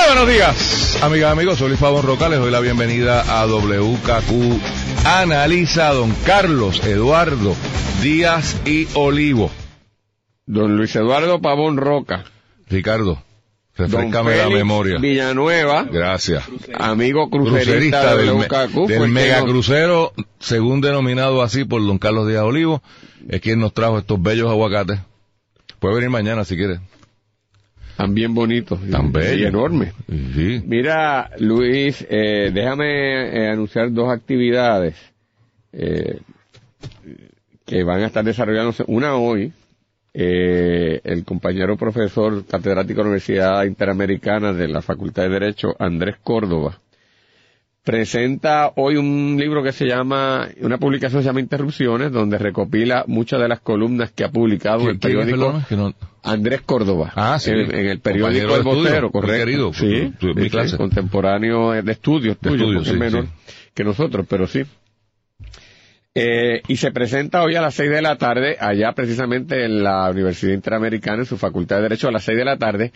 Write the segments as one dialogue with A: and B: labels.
A: Muy buenos días, amigas, amigos. Soy Luis Pavón Roca. Les doy la bienvenida a WKQ Analiza Don Carlos Eduardo Díaz y Olivo.
B: Don Luis Eduardo Pavón Roca.
A: Ricardo, refrescame la memoria.
B: Villanueva,
A: Gracias.
B: amigo crucerista,
A: Crucerista
B: de
A: del,
B: WKQ,
A: mega
B: nos-
A: crucero, según denominado así por Don Carlos Díaz Olivo, es quien nos trajo estos bellos aguacates. Puede venir mañana si quiere.
B: Tan bien bonito.
A: Tan
B: y
A: bello.
B: enorme.
A: Sí.
B: Mira, Luis, eh, déjame eh, anunciar dos actividades eh, que van a estar desarrollándose. Una hoy, eh, el compañero profesor catedrático de la Universidad Interamericana de la Facultad de Derecho, Andrés Córdoba, presenta hoy un libro que se llama, una publicación que se llama Interrupciones, donde recopila muchas de las columnas que ha publicado en el
A: ¿Quién es,
B: periódico
A: perdona? Que no-
B: Andrés Córdoba.
A: Ah, sí.
B: En, en el periódico El
A: de
B: Vocero,
A: muy
B: correcto.
A: querido,
B: sí,
A: tu- tu- mi
B: sí,
A: clase.
B: contemporáneo de estudios tuyo,
A: estudios,
B: porque es menor
A: sí.
B: que nosotros, pero sí. Eh, y se presenta hoy a las seis de la tarde, allá precisamente en la Universidad Interamericana, en su Facultad de Derecho, a las seis de la tarde.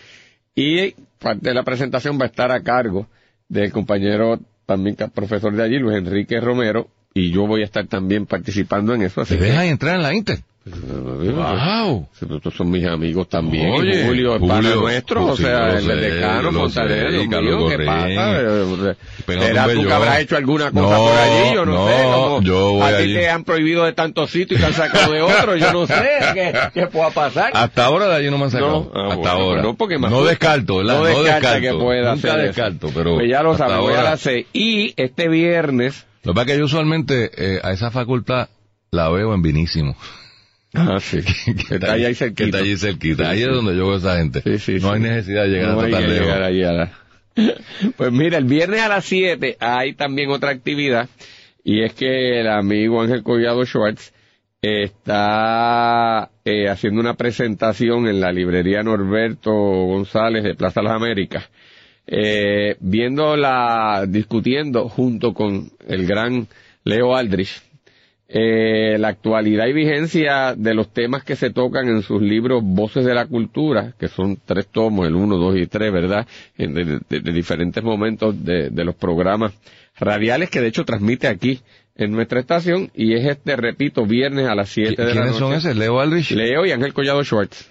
B: Y parte de la presentación va a estar a cargo del compañero también profesor de allí, Luis Enrique Romero, y yo voy a estar también participando en eso. Así
A: ¿Te dejan entrar en la Inter?
B: Wow. Estos son mis amigos también.
A: Oye,
B: Julio es
A: Julio,
B: pana nuestro, o sea, el decano, Fontanero, mío, ¿qué pasa? Eh,
A: Pégate
B: ¿Será tú que habrás hecho alguna cosa
A: No,
B: por allí? Yo no,
A: no,
B: sé. como
A: yo voy
B: a ti te han prohibido de tantos sitios y te han sacado de otros. Yo no sé qué, qué pueda pasar.
A: Hasta ahora de allí no me han sacado.
B: No, ah,
A: Hasta
B: bueno,
A: ahora.
B: no, porque
A: no descarto, ¿verdad?
B: No descarta que
A: descarto.
B: pueda
A: Nunca
B: hacer eso.
A: descarto, pero.
B: Pues ya lo seis. Y este viernes...
A: Lo que pasa es que yo usualmente eh, a esa facultad la veo en Vinísimo.
B: Ah, sí. que está ahí
A: Que
B: cerquita.
A: está allí cerquita. Ahí es donde yo veo esa gente.
B: Sí, sí,
A: no hay necesidad de llegar
B: No
A: hasta tan
B: que
A: lejos.
B: allí a la- Pues mira, el viernes a las 7 hay también otra actividad y es que el amigo Ángel Collado Schwartz está eh, haciendo una presentación en la librería Norberto González de Plaza Las Américas, eh, viendo la, discutiendo junto con el gran Leo Aldrich, eh, la actualidad y vigencia de los temas que se tocan en sus libros Voces de la Cultura, que son tres tomos, el uno, dos y tres, ¿verdad? En- De, de- de diferentes momentos de, de los programas radiales que de hecho transmite aquí en nuestra estación y es este, repito, viernes a las siete de la
A: ¿Quiénes
B: noche.
A: son esos? ¿Leo Aldrich?
B: Leo y Ángel Collado Schwartz.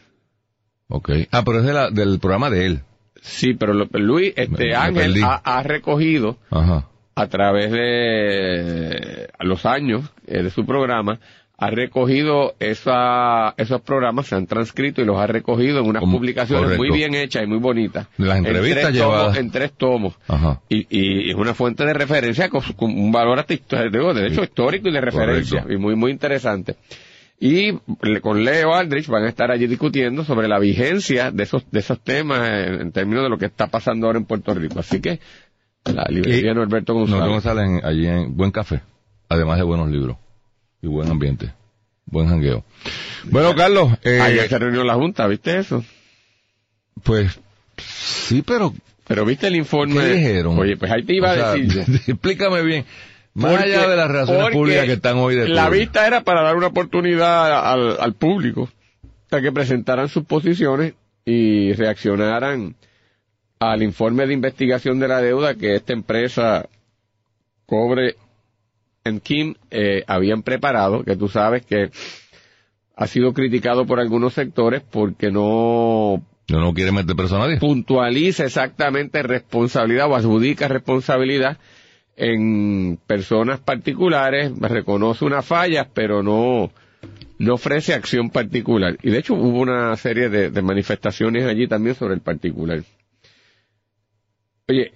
A: Ok. Ah, pero es de la, del programa de él.
B: Sí, pero lo- Luis, este
A: me
B: Ángel ha, ha recogido
A: Ajá.
B: A través de los años eh, de su programa, ha recogido esa, esos programas, se han transcrito y los ha recogido en unas
A: Como-
B: publicaciones
A: correcto.
B: muy bien hechas y muy bonitas.
A: Las
B: En
A: entrevistas
B: tres
A: llevadas.
B: tomos- en tres tomos.
A: Ajá.
B: Y, y es una fuente de referencia con, con un valor hasta histórico, de hecho histórico y de referencia,
A: Correcto.
B: y muy, muy interesante. Y con Leo Aldrich van a estar allí discutiendo sobre la vigencia de esos, de esos temas en, en términos de lo que está pasando ahora en Puerto Rico. Así que, la librería Norberto González.
A: No, González en- allí en buen café, además de buenos libros y buen ambiente, buen jangueo. Bueno, Carlos, eh,
B: Ayer se reunió la Junta, ¿viste eso?
A: pues sí, pero
B: Pero ¿viste el informe?
A: ¿qué dijeron?
B: Oye, pues ahí te iba
A: O
B: a decir
A: explícame bien, más
B: Porque-
A: allá de las relaciones públicas que están hoy de
B: La vista era para dar una oportunidad al, al público para que presentaran sus posiciones y reaccionaran al informe de investigación de la deuda que esta empresa Cobre en Kim eh, habían preparado, que tú sabes que ha sido criticado por algunos sectores porque no
A: No, no quiere meter preso a nadie.
B: puntualiza exactamente responsabilidad o adjudica responsabilidad en personas particulares, reconoce unas fallas, pero no, no ofrece acción particular. Y de hecho hubo una serie de, de manifestaciones allí también sobre el particular. Oye,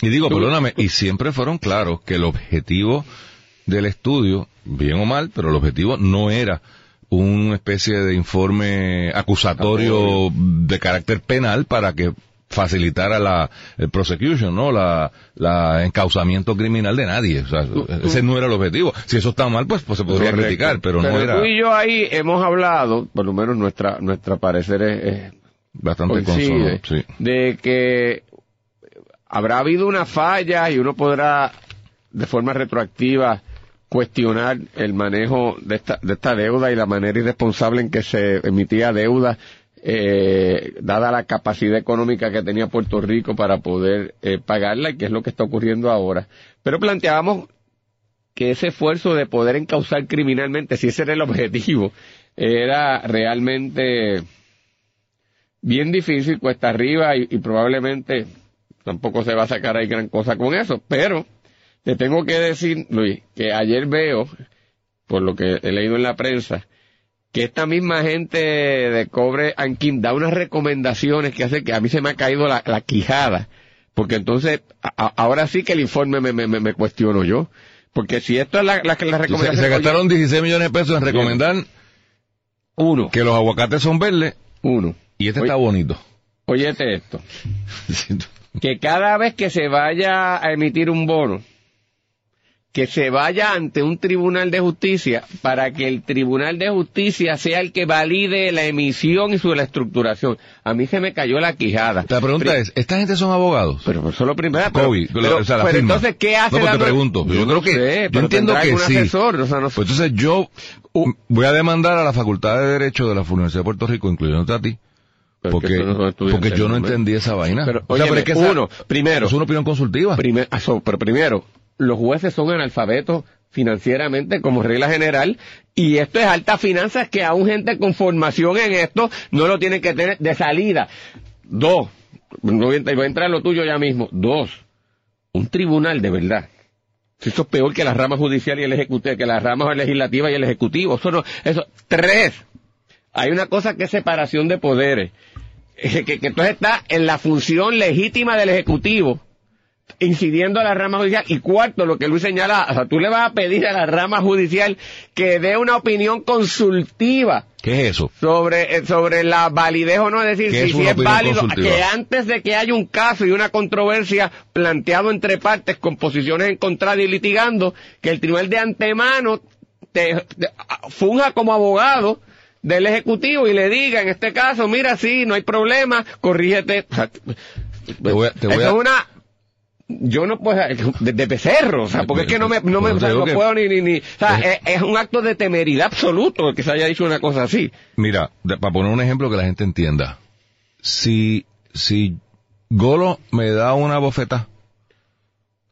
A: Y digo,
B: Tú-
A: perdóname, y siempre fueron claros que el objetivo del estudio, bien o mal, pero el objetivo no era una especie de informe acusatorio de carácter penal para que facilitar a la el prosecution, ¿no? La, la encauzamiento criminal de nadie. O sea, ese no era el objetivo. Si eso está mal, pues, pues se podría
B: Correcto.
A: criticar, pero, no era
B: tú y yo ahí hemos hablado, por lo menos nuestra, nuestra parecer es, es
A: bastante. Sí.
B: de que habrá habido una falla y uno podrá de forma retroactiva cuestionar el manejo de esta, de esta deuda y la manera irresponsable en que se emitía deuda eh, dada la capacidad económica que tenía Puerto Rico para poder eh, pagarla y que es lo que está ocurriendo ahora. Pero planteábamos que ese esfuerzo de poder encauzar criminalmente, si ese era el objetivo, era realmente bien difícil, cuesta arriba y, y probablemente tampoco se va a sacar ahí gran cosa con eso. Pero te tengo que decir, Luis, que ayer veo, por lo que he leído en la prensa, que esta misma gente de Cobre Anquín da unas recomendaciones que hace que a mí se me ha caído la, la quijada. Porque entonces, a- ahora sí que el informe me, me, me- cuestiono yo. Porque si esto es la, la, la
A: Se,
B: recomendación...
A: se gastaron 16 millones de pesos en recomendar
B: Uno,
A: que los aguacates son verdes
B: uno.
A: y este
B: Oye-
A: está bonito.
B: Óyete esto. que cada vez que se vaya a emitir un bono, que se vaya ante un tribunal de justicia para que el tribunal de justicia sea el que valide la emisión y su la estructuración. A mí se me cayó la quijada.
A: La pregunta
B: Pri-
A: es, ¿esta gente son abogados?
B: Pero eso es lo primero. Pero,
A: Kobe,
B: pero-
A: o sea, la
B: pero
A: firma.
B: entonces, ¿qué hace
A: No, pues
B: la
A: te pregunto. Yo, creo
B: no
A: que,
B: sé,
A: yo entiendo que sí.
B: asesor, o sea, no sé.
A: Pues entonces yo voy a demandar a la Facultad de Derecho de la Universidad de Puerto Rico, incluyéndote a ti,
B: Pero
A: porque,
B: no
A: porque yo no entendí esa vaina.
B: Pero,
A: O sea,
B: óyeme,
A: es que esa-
B: uno, primero,
A: es una opinión consultiva.
B: Primer- ah, so- pero primero, los jueces son analfabetos financieramente como regla general y esto es alta finanzas que aún gente con formación en esto no lo tiene que tener de salida. Dos, no voy a entrar, en lo tuyo ya mismo. Dos, un tribunal de verdad. Eso es peor que la rama judicial y el ejecutivo, que la rama legislativa y el ejecutivo. Eso no, eso. Tres, hay una cosa que es separación de poderes. Eh, Que, que entonces está en la función legítima del ejecutivo incidiendo a la rama judicial. Y cuarto, lo que Luis señala, o sea, tú le vas a pedir a la rama judicial que dé una opinión consultiva
A: ¿Qué es eso?
B: sobre, eh, sobre la validez o no, es decir,
A: ¿Qué
B: si,
A: es
B: si es válido,
A: consultiva?
B: que antes de que haya un caso y una controversia planteado entre partes con posiciones encontradas y litigando, que el tribunal de antemano te, te- funja como abogado del ejecutivo y le diga en este caso, mira, sí, no hay problema, corrígete. Sea,
A: voy a- te voy a-
B: es una yo no puedo de, de becerro, o sea, porque es que no me, no me, o sea,
A: te
B: no puedo ni, ni, ni- o sea, es, es un acto de temeridad absoluto el que se haya dicho una cosa así.
A: Mira, de- para poner un ejemplo que la gente entienda. Si, si Golo me da una bofeta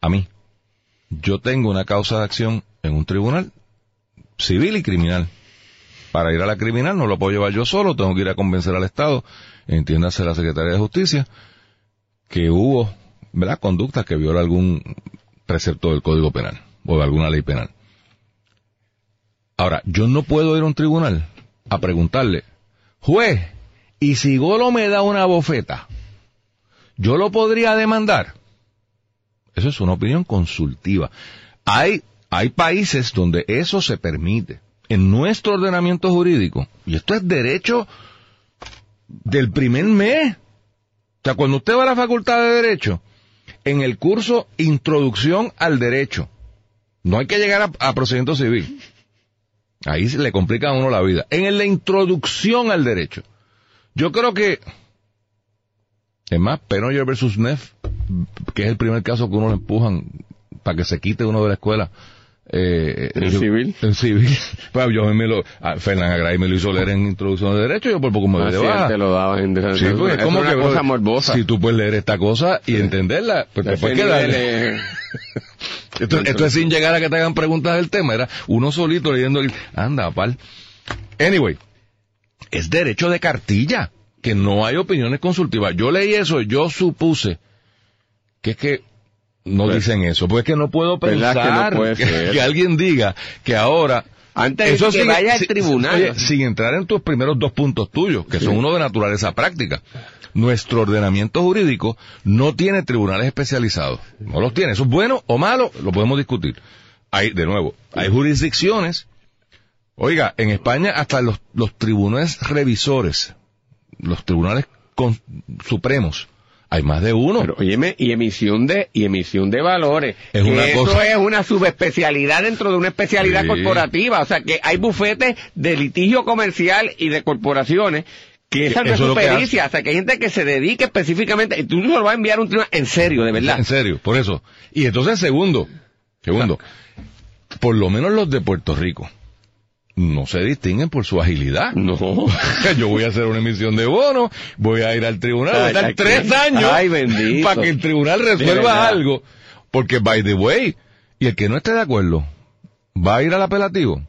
A: a mí, yo tengo una causa de acción en un tribunal civil y criminal. Para ir a la criminal no lo puedo llevar yo solo, tengo que ir a convencer al Estado, entiéndase la Secretaría de Justicia, que hubo, ¿verdad?, conductas que viola algún precepto del Código Penal o de alguna ley penal. Ahora, yo no puedo ir a un tribunal a preguntarle, juez, ¿y si Golo me da una bofeta? ¿Yo lo podría demandar? Eso es una opinión consultiva. Hay, hay países donde eso se permite. En nuestro ordenamiento jurídico, y esto es derecho del primer mes. O sea, cuando usted va a la facultad de Derecho, en el curso Introducción al Derecho, no hay que llegar a, procedimiento civil. Ahí se le complica a uno la vida. En la introducción al derecho. Yo creo que, es más, Penoyer versus Neff, que es el primer caso que uno le empujan para que se quite uno de la escuela. Eh,
B: ¿En civil?
A: En civil. Pues yo me lo, a Fernán Agray me lo hizo leer en introducción al derecho, yo por poco me de
B: Así
A: baja.
B: él te lo daba en
A: Sí, porque es como
B: una
A: que,
B: cosa morbosa.
A: Si tú puedes leer esta cosa y entenderla, pues
B: Ese
A: después que
B: nivel
A: darle.
B: es-
A: Esto, esto es sin llegar a que te hagan preguntas del tema, era uno solito leyendo el... Anda, pal. Anyway, es derecho de cartilla, que no hay opiniones consultivas. Yo leí eso, yo supuse que es que no
B: Pues,
A: dicen eso, pues es que no puedo
B: ¿verdad que no
A: pensar que, que alguien diga que ahora...
B: Antes de que
A: sin-
B: vaya al
A: sin-
B: tribunal.
A: oye, sin entrar en tus primeros dos puntos tuyos, que son uno de naturaleza práctica. Nuestro ordenamiento jurídico no tiene tribunales especializados. No los tiene. Eso es bueno o malo, lo podemos discutir. Hay, de nuevo, hay jurisdicciones. Oiga, en España hasta los, los tribunales revisores, los tribunales con- supremos, Hay más de uno.
B: Pero, óyeme, y emisión de, y emisión de valores.
A: Es
B: Que
A: una
B: eso
A: cosa-
B: es una subespecialidad dentro de una especialidad
A: Sí.
B: corporativa. O sea, que hay bufetes de litigio comercial y de corporaciones que esa no es su pericia. O sea, que hay gente que se dedique específicamente, y tú no lo vas a enviar un tribunal en serio, de verdad.
A: En serio, por eso. Y entonces, segundo, segundo, por lo menos los de Puerto Rico no se distinguen por su agilidad.
B: No.
A: Yo voy a hacer una emisión de bono, voy a ir al tribunal, voy a estar tres años
B: ay,
A: para que el tribunal resuelva algo. Porque, by the way, y el que no esté de acuerdo va a ir al apelativo,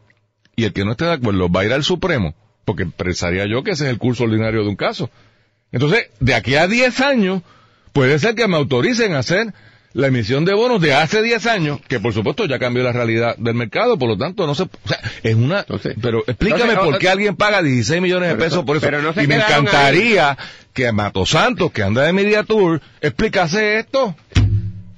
A: y el que no esté de acuerdo va a ir al Supremo, porque pensaría yo que ese es el curso ordinario de un caso. Entonces, de aquí a 10 años, puede ser que me autoricen a hacer la emisión de bonos de hace 10 años, que por supuesto ya cambió la realidad del mercado, por lo tanto no se... O sea, es una...
B: Entonces-
A: pero explícame
B: entonces,
A: por qué alguien paga 16 millones de pesos por eso.
B: pero no se
A: y me encantaría que Mato Santos, que anda de Media Tour, explicase esto.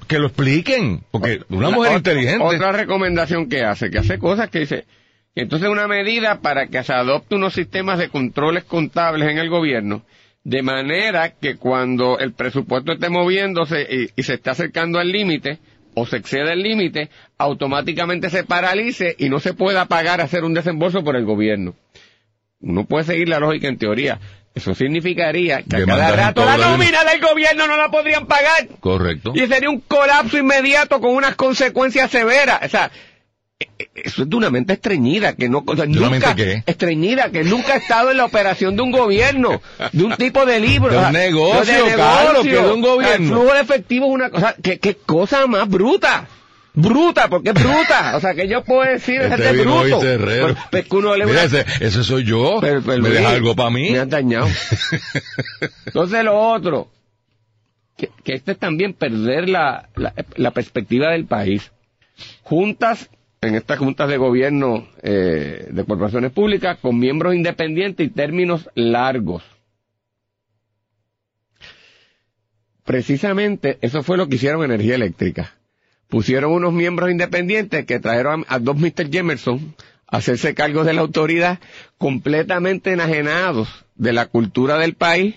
A: Que lo expliquen. Porque una
B: La
A: mujer
B: ot-
A: inteligente...
B: Otra recomendación que hace, que hace cosas que dice, entonces una medida para que se adopte unos sistemas de controles contables en el gobierno, de manera que cuando el presupuesto esté moviéndose y, y se esté acercando al límite, o se excede el límite, automáticamente se paralice y no se pueda pagar hacer un desembolso por el gobierno. Uno puede seguir la lógica en teoría. Eso significaría que a cada rato la nómina del gobierno no la podrían pagar.
A: Correcto.
B: Y sería un colapso inmediato con unas consecuencias severas. O sea, eso es de una mente estreñida, que no, o sea,
A: ¿De
B: nunca,
A: mente qué?
B: estreñida, que nunca ha estado en la operación de un gobierno, de un tipo de libro.
A: De un
B: o sea,
A: negocio, Carlos, que de un gobierno.
B: El flujo de efectivo es una cosa, ¿qué, qué cosa más bruta. Bruta, porque es bruta. O sea, que yo puedo decir
A: Este vino hoy
B: bruto.
A: cerrero.
B: Pues, pues que uno le
A: Mira, ese, ese soy yo.
B: pero- pero,
A: ¿Me
B: Luis,
A: deja algo para mí?
B: Me han dañado. Entonces lo otro, que, que este es también perder la, la, la perspectiva del país. Juntas, en estas juntas de gobierno eh, de corporaciones públicas, con miembros independientes y términos largos. Precisamente eso fue lo que hicieron Energía Eléctrica. Pusieron unos miembros independientes que trajeron a, a dos Mr. Jemerson a hacerse cargo de la autoridad completamente enajenados de la cultura del país,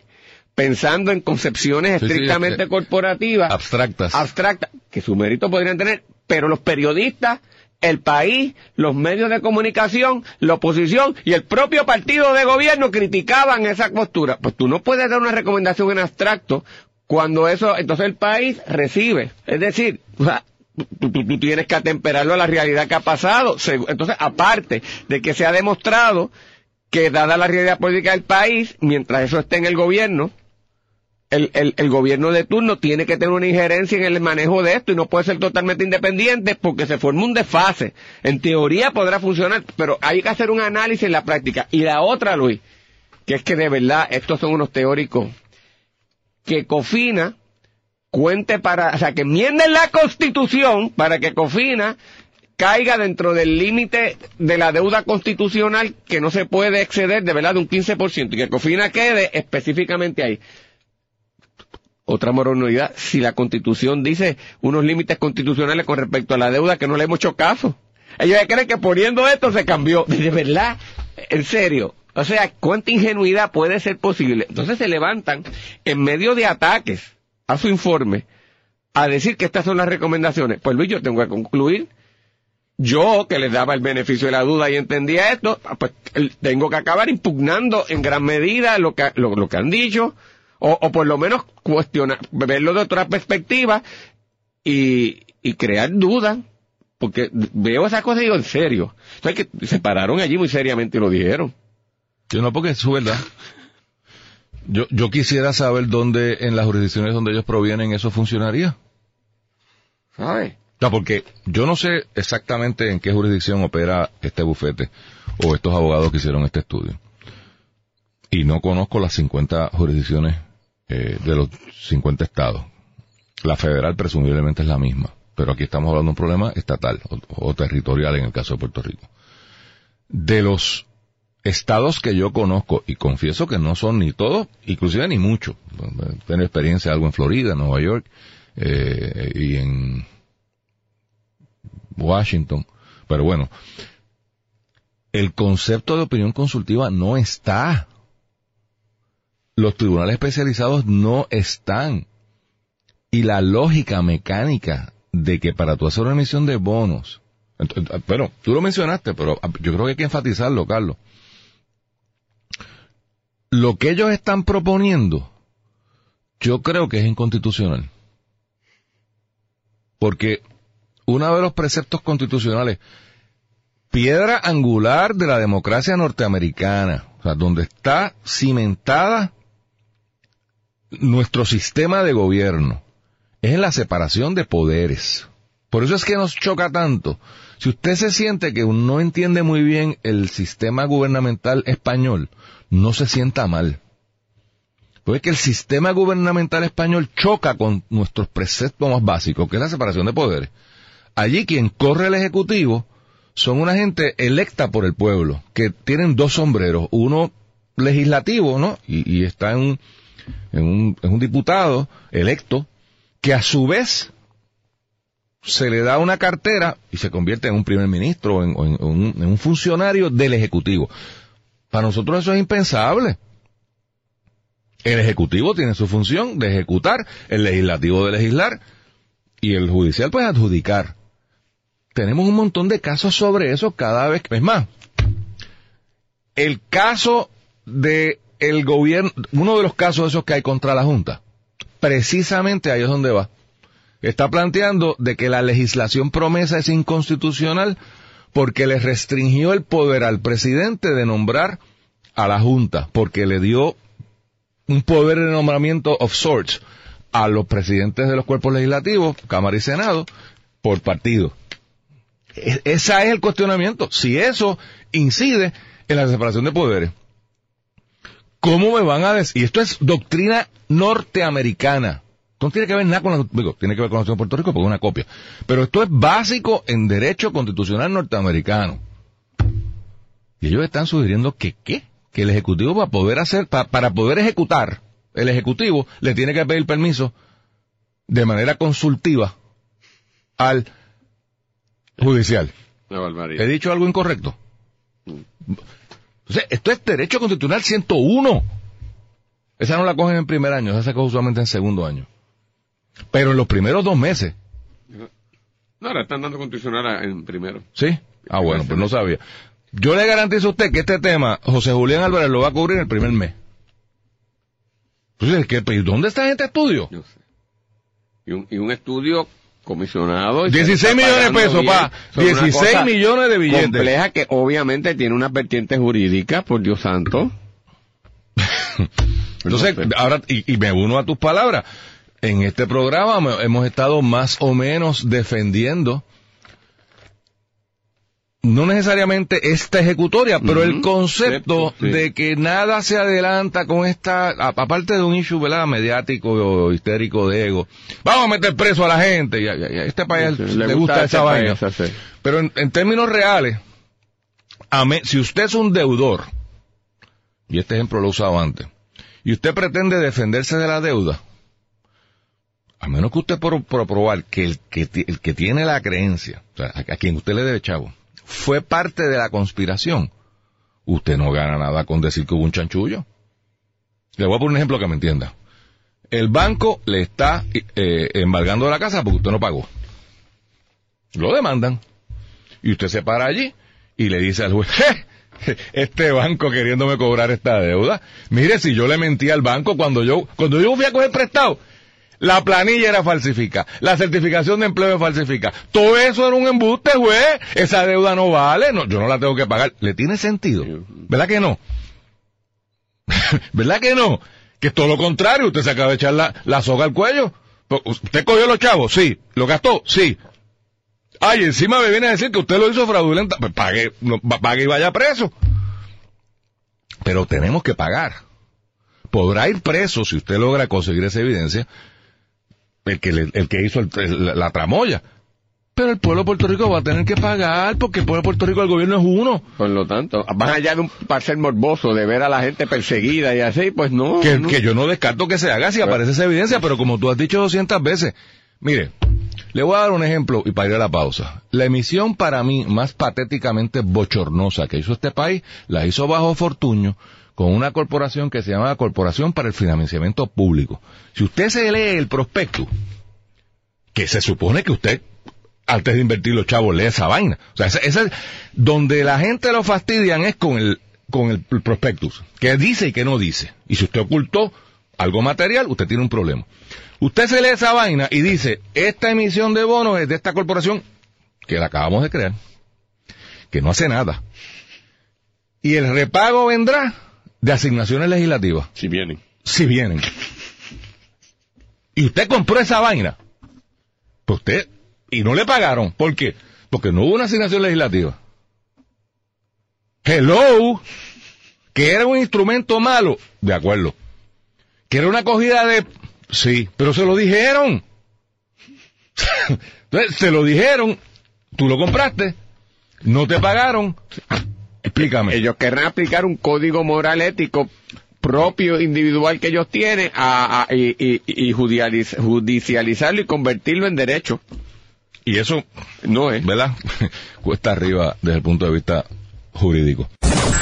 B: pensando en concepciones
A: Sí, sí,
B: estrictamente corporativas,
A: Abstractas.
B: abstractas, que su mérito podrían tener, pero los periodistas, el país, los medios de comunicación, la oposición y el propio partido de gobierno criticaban esa postura. Pues tú no puedes dar una recomendación en abstracto cuando eso, entonces el país recibe. Es decir, tú, tienes que atemperarlo a la realidad que ha pasado. Entonces, aparte de que se ha demostrado que dada la realidad política del país, mientras eso esté en el gobierno, el, gobierno de turno tiene que tener una injerencia en el manejo de esto y no puede ser totalmente independiente porque se forma un desfase. En teoría podrá funcionar, pero hay que hacer un análisis en la práctica. Y la otra, Luis, que es que de verdad estos son unos teóricos, que Cofina cuente para, o sea, que enmienden la constitución para que Cofina caiga dentro del límite de la deuda constitucional que no se puede exceder de verdad de un 15% y que Cofina quede específicamente ahí. Otra moralidad, si la constitución dice unos límites constitucionales con respecto a la deuda que no le hemos hecho caso. Ellos creen que poniendo esto se cambió. De verdad, en serio. O sea, ¿cuánta ingenuidad puede ser posible? Entonces se levantan en medio de ataques a su informe a decir que estas son las recomendaciones. Pues Luis, yo tengo que concluir. Yo, que les daba el beneficio de la duda y entendía esto, pues el- tengo que acabar impugnando en gran medida lo que, lo, lo que han dicho, o, o por lo menos cuestionar, verlo de otra perspectiva y, y crear dudas, porque veo esa cosa y digo, en serio. Entonces que se pararon allí muy seriamente y lo dijeron.
A: Yo no, porque es su verdad. Yo, yo quisiera saber dónde, en las jurisdicciones donde ellos provienen, eso funcionaría.
B: ¿Sabes?
A: O sea, porque yo no sé exactamente en qué jurisdicción opera este bufete o estos abogados que hicieron este estudio. Y no conozco las 50 jurisdicciones eh, de los 50 estados. La federal presumiblemente es la misma, pero aquí estamos hablando de un problema estatal o, territorial en el caso de Puerto Rico. De los estados que yo conozco, y confieso que no son ni todos, inclusive ni muchos, tengo experiencia algo en Florida, Nueva York, eh, y en Washington. Pero bueno, el concepto de opinión consultiva no está. Los tribunales especializados no están. y la lógica mecánica de que para tú hacer una emisión de bonos, pero tú lo mencionaste, pero yo creo que hay que enfatizarlo, Carlos. Lo que ellos están proponiendo, yo creo que es inconstitucional. Porque uno de los preceptos constitucionales, piedra angular de la democracia norteamericana, o sea, donde está cimentada nuestro sistema de gobierno, es la separación de poderes. Por eso es que nos choca tanto. Si usted se siente que no entiende muy bien el sistema gubernamental español, no se sienta mal. Porque el sistema gubernamental español choca con nuestros preceptos más básicos, que es la separación de poderes. Allí quien corre el Ejecutivo son una gente electa por el pueblo, que tienen dos sombreros, uno legislativo, ¿no? Y, está en en, un, un diputado electo, que a su vez se le da una cartera y se convierte en un primer ministro o en, en, un, funcionario del Ejecutivo. Para nosotros eso es impensable. El Ejecutivo tiene su función de ejecutar, el legislativo de legislar y el judicial pues adjudicar. Tenemos un montón de casos sobre eso cada vez que... Es más, el caso de el gobierno, uno de los casos esos que hay contra la Junta, precisamente ahí es donde va. Está planteando de que la legislación promesa es inconstitucional porque le restringió el poder al presidente de nombrar a la Junta, porque le dio un poder de nombramiento of sorts a los presidentes de los cuerpos legislativos, Cámara y Senado, por partido. E-, ese es el cuestionamiento. Si eso incide en la separación de poderes, ¿cómo me van a decir? Y esto es doctrina norteamericana. No tiene que ver nada con la, digo, tiene que ver con la de Puerto Rico porque es una copia. Pero esto es básico en derecho constitucional norteamericano. Y ellos están sugiriendo que qué? Que el Ejecutivo para poder hacer, para poder ejecutar, el Ejecutivo le tiene que pedir permiso de manera consultiva al judicial. ¿He dicho algo incorrecto? Esto es derecho constitucional 101. Esa no la cogen en primer año, esa se coge usualmente en segundo año. Pero en los primeros dos meses.
B: No, la están dando constitucional en primero.
A: ¿Sí? Ah, bueno, pues no sabía. Yo le garantizo a usted que este tema, José Julián Álvarez lo va a cubrir en el primer mes. Entonces, ¿qué, ¿dónde está este estudio? Yo sé.
B: Y un, y un estudio comisionado.
A: 16 millones de pesos, pa. 16 millones de billetes.
B: Compleja que obviamente tiene una vertiente jurídica, por Dios santo.
A: Entonces, ahora, y, y, me uno a tus palabras en este programa hemos estado más o menos defendiendo no necesariamente esta ejecutoria, pero el concepto de que nada se adelanta con esta, aparte de un issue ¿verdad? mediático o histérico de ego, vamos a meter preso a la gente, y a, este país le, gusta, esa vaina. Pero en, términos reales, si usted es un deudor, y este ejemplo lo he usado antes, y usted pretende defenderse de la deuda, a menos que usted por, probar que el, que el que tiene la creencia, o sea, a, quien usted le debe chavo, fue parte de la conspiración, usted no gana nada con decir que hubo un chanchullo. Le voy a poner un ejemplo que me entienda. El banco le está eh, embargando la casa porque usted no pagó. Lo demandan. Y usted se para allí y le dice al juez, este banco queriéndome cobrar esta deuda. Mire, si yo le mentí al banco cuando yo, cuando yo fui a coger prestado, la planilla era falsificada. La certificación de empleo es falsificada. Todo eso era un embuste, güey. Esa deuda no vale. No, yo no la tengo que pagar. ¿Le tiene sentido? ¿Verdad que no? ¿Verdad que no? Que es todo lo contrario. Usted se acaba de echar la, soga al cuello. Pues, ¿Usted cogió los chavos? Sí. ¿Lo gastó? Sí. Ay, encima me viene a decir que usted lo hizo fraudulenta. Pues pague, pague y vaya preso. Pero tenemos que pagar. Podrá ir preso si usted logra conseguir esa evidencia, el que, el que hizo la, tramoya. Pero el pueblo de Puerto Rico va a tener que pagar porque el pueblo de Puerto Rico, el gobierno es uno.
B: Por lo tanto, van allá de un ser morboso de ver a la gente perseguida y así, pues no
A: que, que yo no descarto que se haga si aparece esa evidencia, pero como tú has dicho 200 veces, mire, le voy a dar un ejemplo y para ir a la pausa. La emisión para mí más patéticamente bochornosa que hizo este país, la hizo bajo Fortuño con una corporación que se llama Corporación para el Financiamiento Público. Si usted se lee el prospecto, que se supone que usted, antes de invertir los chavos, lee esa vaina. O sea, esa, esa- donde la gente lo fastidian es con el, con el prospectus, que dice y que no dice. Y si usted ocultó algo material, usted tiene un problema. Usted se lee esa vaina y dice, esta emisión de bonos es de esta corporación que la acabamos de crear, que no hace nada. Y el repago vendrá de asignaciones legislativas,
B: Si vienen.
A: si vienen. Y usted compró esa vaina. Pues usted, y no le pagaron. ¿Por qué? Porque no hubo una asignación legislativa. Hello, que era un instrumento malo, de acuerdo. Que era una acogida de, sí, pero se lo dijeron. Entonces, se lo dijeron, tú lo compraste, no te pagaron. Explícame.
B: Ellos querrán aplicar un código moral ético propio, individual que ellos tienen a, a- y, y- y judicializ- judicializarlo y convertirlo en derecho.
A: Y eso,
B: No es.
A: ¿verdad? Cuesta arriba desde el punto de vista jurídico.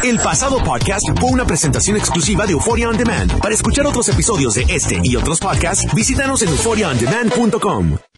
C: El pasado podcast fue una presentación exclusiva de Euphoria On Demand. Para escuchar otros episodios de este y otros podcasts, visítanos en euphoriaondemand.com.